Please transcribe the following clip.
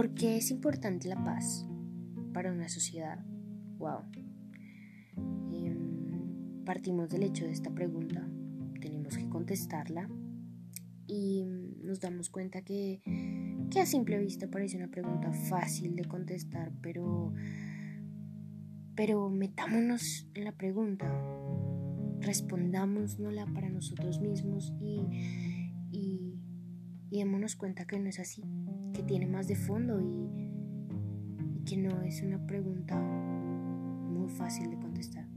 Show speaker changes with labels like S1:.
S1: ¿Por qué es importante la paz para una sociedad? Wow. Em, partimos del hecho de esta pregunta. Tenemos que contestarla y nos damos cuenta que, que a simple vista parece una pregunta fácil de contestar, pero, pero metámonos en la pregunta, respondámonosla para nosotros mismos y, y démonos cuenta que no es así, que tiene más de fondo y, y que no es una pregunta muy fácil de contestar.